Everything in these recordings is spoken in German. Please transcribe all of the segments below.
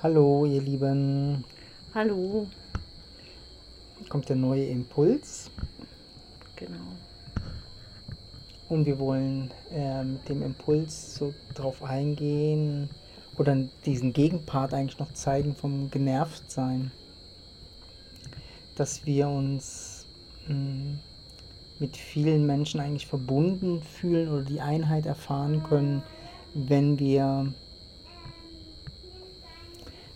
Hallo, ihr Lieben. Hallo. Kommt der neue Impuls. Genau. Und wir wollen äh, mit dem Impuls so drauf eingehen oder diesen Gegenpart eigentlich noch zeigen vom Genervtsein. Dass wir uns mh, hm, mit vielen Menschen eigentlich verbunden fühlen oder die Einheit erfahren können, wenn wir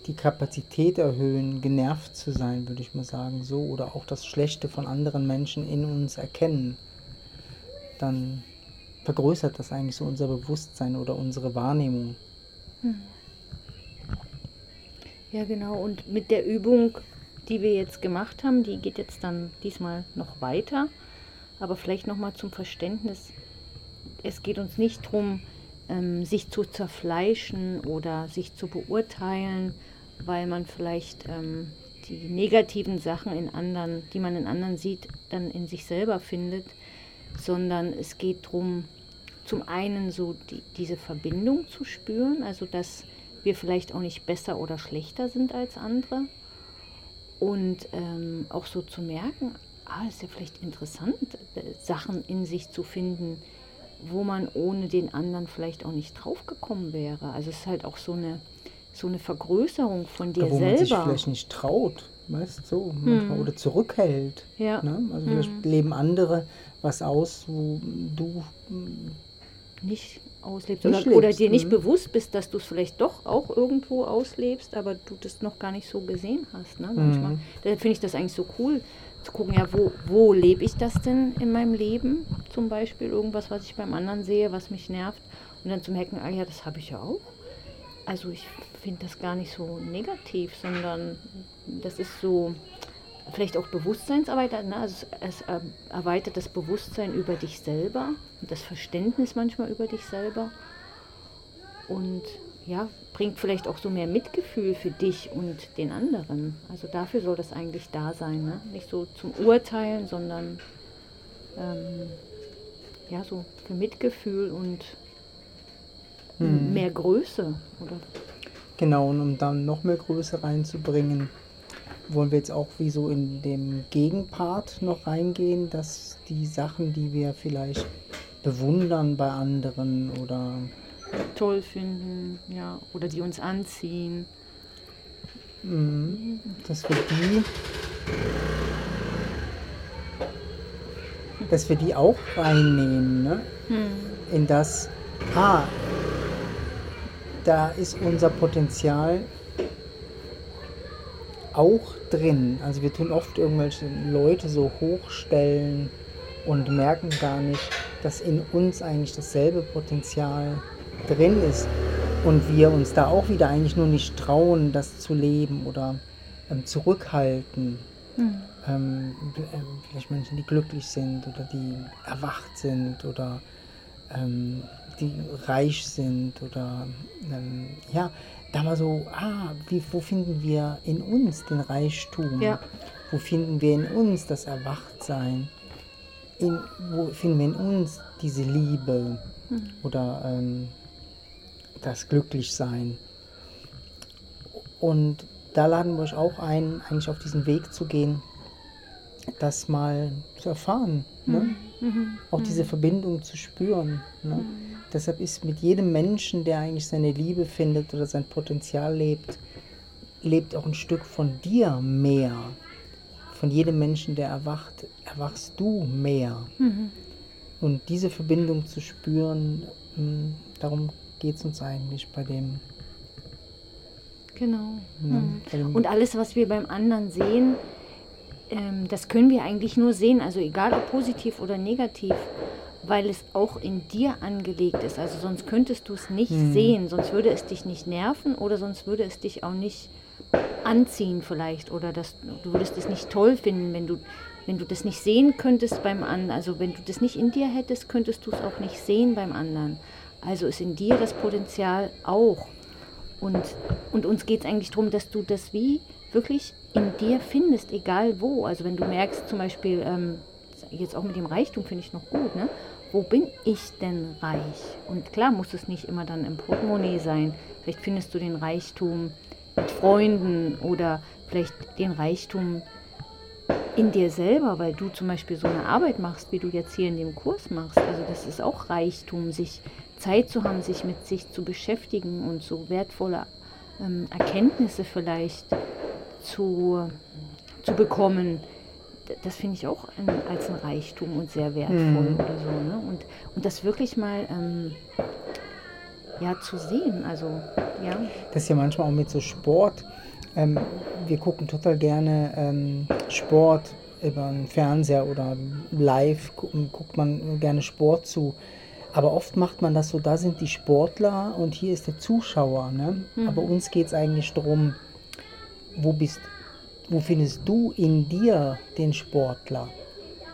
die Kapazität erhöhen, genervt zu sein, würde ich mal sagen, so, oder auch das Schlechte von anderen Menschen in uns erkennen, dann vergrößert das eigentlich so unser Bewusstsein oder unsere Wahrnehmung. Hm. Ja, genau. Und mit der Übung, die wir jetzt gemacht haben, die geht jetzt dann diesmal noch weiter. Aber vielleicht nochmal zum Verständnis. Es geht uns nicht darum, ähm, sich zu zerfleischen oder sich zu beurteilen, weil man vielleicht ähm, die negativen Sachen in anderen, die man in anderen sieht, dann in sich selber findet, sondern es geht darum, zum einen so die, diese Verbindung zu spüren, also dass wir vielleicht auch nicht besser oder schlechter sind als andere und ähm, auch so zu merken, ah, ist ja vielleicht interessant, äh, Sachen in sich zu finden, wo man ohne den anderen vielleicht auch nicht draufgekommen wäre. Also es ist halt auch so eine so eine Vergrößerung von dir wo selber. Man sich vielleicht nicht traut, weißt du, so, hm. oder zurückhält. Ja. Ne? Also hm. vielleicht leben andere was aus, wo du hm, nicht auslebst nicht oder, lebst, oder, dir nicht hm. bewusst bist, dass du es vielleicht doch auch irgendwo auslebst, aber du das noch gar nicht so gesehen hast. Ne? Manchmal. Mhm. Deshalb finde ich das eigentlich so cool, zu gucken, ja, wo, wo lebe ich das denn in meinem Leben? Zum Beispiel irgendwas, was ich beim anderen sehe, was mich nervt. Und dann zu merken, ah ja, das habe ich ja auch. Also ich finde das gar nicht so negativ, sondern das ist so vielleicht auch Bewusstseinsarbeit. Ne? Also es, erweitert das Bewusstsein über dich selber, das Verständnis manchmal über dich selber und ja, bringt vielleicht auch so mehr Mitgefühl für dich und den anderen. Also dafür soll das eigentlich da sein, ne? nicht so zum Urteilen, sondern ähm, ja, so für Mitgefühl und hm. mehr Größe, oder? Genau, und um dann noch mehr Größe reinzubringen, wollen wir jetzt auch wie so in dem Gegenpart noch reingehen, dass die Sachen, die wir vielleicht bewundern bei anderen oder toll finden, ja, oder die uns anziehen, hm, dass wir die dass wir die auch reinnehmen, ne? Hm. In das, ah, da ist unser Potenzial auch drin. Also wir tun oft irgendwelche Leute so hochstellen und merken gar nicht, dass in uns eigentlich dasselbe Potenzial drin ist und wir uns da auch wieder eigentlich nur nicht trauen, das zu leben oder ähm, zurückhalten. Mhm. Ähm, vielleicht Menschen, die glücklich sind oder die erwacht sind oder ähm, die reich sind oder ähm, ja, da mal so, ah, wie, wo finden wir in uns den Reichtum? Ja. Wo finden wir in uns das Erwachtsein? In, wo finden wir in uns diese Liebe hm. oder ähm, das Glücklichsein? Und da laden wir euch auch ein, eigentlich auf diesen Weg zu gehen, das mal zu erfahren. Ne? Mhm. Mhm. Auch mhm. diese Verbindung zu spüren. Ne? Mhm. Deshalb ist mit jedem Menschen, der eigentlich seine Liebe findet oder sein Potenzial lebt, lebt auch ein Stück von dir mehr. Von jedem Menschen, der erwacht, erwachst du mehr. Mhm. Und diese Verbindung zu spüren, hm, darum geht es uns eigentlich bei dem. Genau. Ne, mhm. Und alles, was wir beim anderen sehen, ähm, das können wir eigentlich nur sehen, also egal ob positiv oder negativ, weil es auch in dir angelegt ist. Also sonst könntest du es nicht mhm. sehen, sonst würde es dich nicht nerven oder sonst würde es dich auch nicht anziehen vielleicht oder das, du würdest es nicht toll finden, wenn du, wenn du das nicht sehen könntest beim anderen. Also wenn du das nicht in dir hättest, könntest du es auch nicht sehen beim anderen. Also ist in dir das Potenzial auch. Und, und uns geht es eigentlich darum, dass du das wie wirklich in dir findest, egal wo. Also wenn du merkst zum Beispiel, ähm, jetzt auch mit dem Reichtum finde ich noch gut, ne? wo bin ich denn reich? Und klar muss es nicht immer dann im Portemonnaie sein. Vielleicht findest du den Reichtum mit Freunden oder vielleicht den Reichtum in dir selber, weil du zum Beispiel so eine Arbeit machst, wie du jetzt hier in dem Kurs machst. Also das ist auch Reichtum, sich Zeit zu haben, sich mit sich zu beschäftigen und so wertvolle ähm, Erkenntnisse vielleicht zu, zu bekommen. Das finde ich auch ein, als ein Reichtum und sehr wertvoll mhm. oder so. Ne? Und, und das wirklich mal ähm, ja, zu sehen. Also, ja. Das ist ja manchmal auch mit so Sport. Ähm, wir gucken total gerne ähm, Sport über den Fernseher oder live guckt man gerne Sport zu. Aber oft macht man das so, da sind die Sportler und hier ist der Zuschauer. Ne? Mhm. Aber uns geht es eigentlich darum, wo bist, wo findest du in dir den Sportler?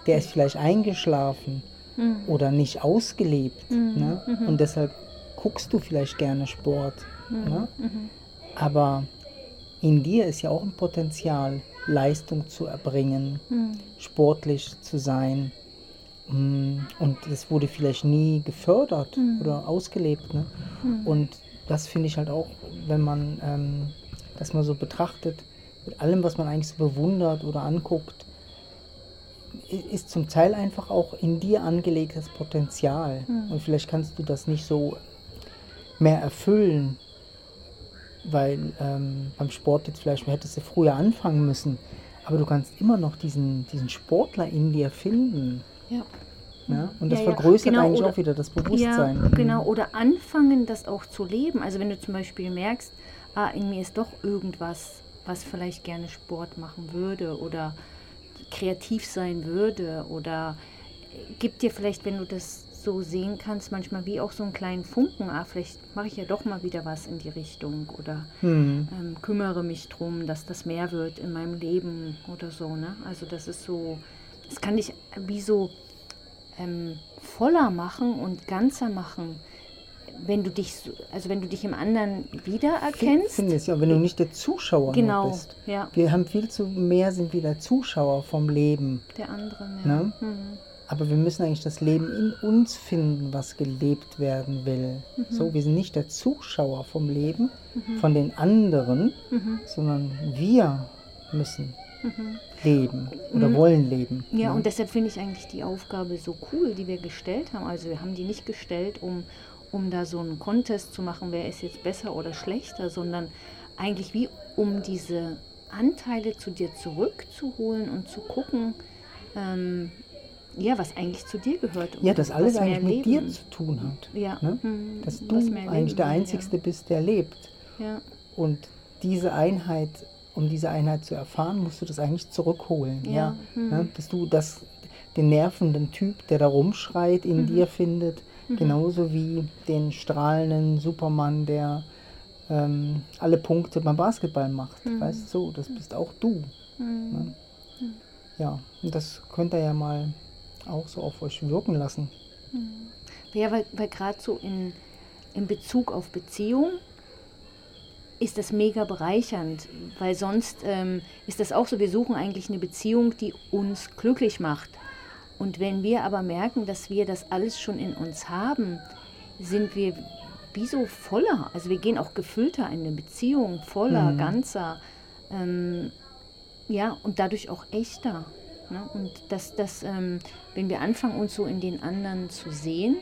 Der ist vielleicht eingeschlafen mhm. oder nicht ausgelebt. Mhm. Ne? Mhm. Und deshalb guckst du vielleicht gerne Sport. Mhm. Ne? Mhm. Aber in dir ist ja auch ein Potenzial, Leistung zu erbringen, sportlich zu sein. Mm, und das wurde vielleicht nie gefördert mhm. oder ausgelebt. Ne? Mhm. Und das finde ich halt auch, wenn man ähm, das mal so betrachtet, mit allem, was man eigentlich so bewundert oder anguckt, ist zum Teil einfach auch in dir angelegtes Potenzial. Mhm. Und vielleicht kannst du das nicht so mehr erfüllen, weil ähm, beim Sport jetzt vielleicht hättest du früher anfangen müssen. Aber du kannst immer noch diesen, diesen Sportler in dir finden. Ja. Ja, und das ja, vergrößert genau, eigentlich oder, auch wieder das Bewusstsein. Ja, genau, oder anfangen, das auch zu leben. Also wenn du zum Beispiel merkst, ah, in mir ist doch irgendwas, was vielleicht gerne Sport machen würde oder kreativ sein würde oder gibt dir vielleicht, wenn du das so sehen kannst, manchmal wie auch so einen kleinen Funken, ah, vielleicht mache ich ja doch mal wieder was in die Richtung oder hm. ähm, kümmere mich drum, dass das mehr wird in meinem Leben oder so. Ne? Also das ist so, das kann dich wie so ähm, voller machen und ganzer machen, wenn du dich, also wenn du dich im anderen wiedererkennst. Finde ich, ja, wenn du nicht der Zuschauer genau, bist. Ja. Wir haben viel zu mehr, sind wir der Zuschauer vom Leben. Der anderen, ja. Ne? Mhm. Aber wir müssen eigentlich das Leben in uns finden, was gelebt werden will. Mhm. So, wir sind nicht der Zuschauer vom Leben, mhm. von den anderen, mhm. sondern wir müssen mhm. leben oder mhm. wollen leben. Ja, ne? und deshalb finde ich eigentlich die Aufgabe so cool, die wir gestellt haben. Also wir haben die nicht gestellt, um, um da so einen Contest zu machen, wer ist jetzt besser oder schlechter, sondern eigentlich wie um diese Anteile zu dir zurückzuholen und zu gucken, ähm, ja, was eigentlich zu dir gehört. Ja, dass alles eigentlich mit Leben. dir zu tun hat. Ja. Ne? Hm, dass du eigentlich der Einzige ja. bist, der lebt. Ja. Und diese Einheit um diese Einheit zu erfahren, musst du das eigentlich zurückholen. Ja. ja? Mhm. ja dass du das, den nervenden Typ, der da rumschreit, in mhm. dir findet, mhm. genauso wie den strahlenden Superman, der ähm, alle Punkte beim Basketball macht. Mhm. Weißt du, so, das bist auch du. Mhm. Ne? Ja, und das könnt ihr ja mal auch so auf euch wirken lassen. Ja, weil, weil gerade so in, in Bezug auf Beziehung ist das mega bereichernd, weil sonst ähm, ist das auch so, wir suchen eigentlich eine Beziehung, die uns glücklich macht. Und wenn wir aber merken, dass wir das alles schon in uns haben, sind wir wie so voller. Also wir gehen auch gefüllter in eine Beziehung, voller, mhm. ganzer, ähm, ja, und dadurch auch echter. Ne? Und dass das, ähm, wenn wir anfangen, uns so in den anderen zu sehen,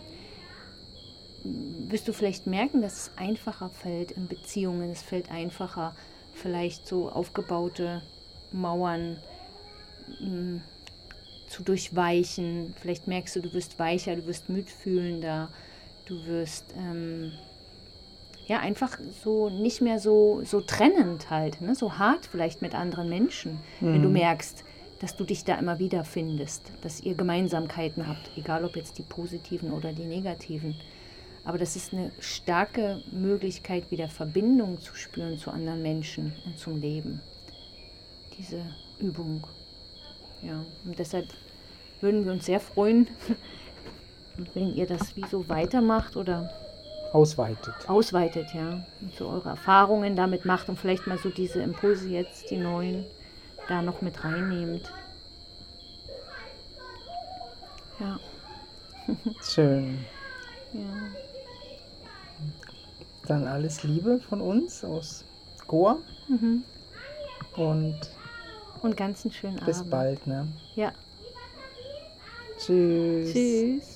wirst du vielleicht merken, dass es einfacher fällt in Beziehungen. Es fällt einfacher, vielleicht so aufgebaute Mauern mh, mm, zu durchweichen. Vielleicht merkst du, du wirst weicher, du wirst mitfühlender, du wirst ähm, ja einfach so nicht mehr so, so trennend halt, ne? so hart vielleicht mit anderen Menschen, mhm. wenn du mhm. merkst, dass du dich da immer wieder findest, dass ihr Gemeinsamkeiten habt, egal ob jetzt die positiven oder die negativen. Aber das ist eine starke Möglichkeit, wieder Verbindung zu spüren zu anderen Menschen und zum Leben. Diese Übung. Ja, und deshalb würden wir uns sehr freuen, wenn ihr das wie so weitermacht oder ausweitet. Ausweitet, ja. Und so eure Erfahrungen damit macht und vielleicht mal so diese Impulse jetzt, die neuen, da noch mit reinnehmt. Ja. Schön. Ja. Dann alles Liebe von uns aus Score. Mhm. Und, und ganz einen schönen bis Abend. Bis bald, ne? Ja. Tschüss. Tschüss.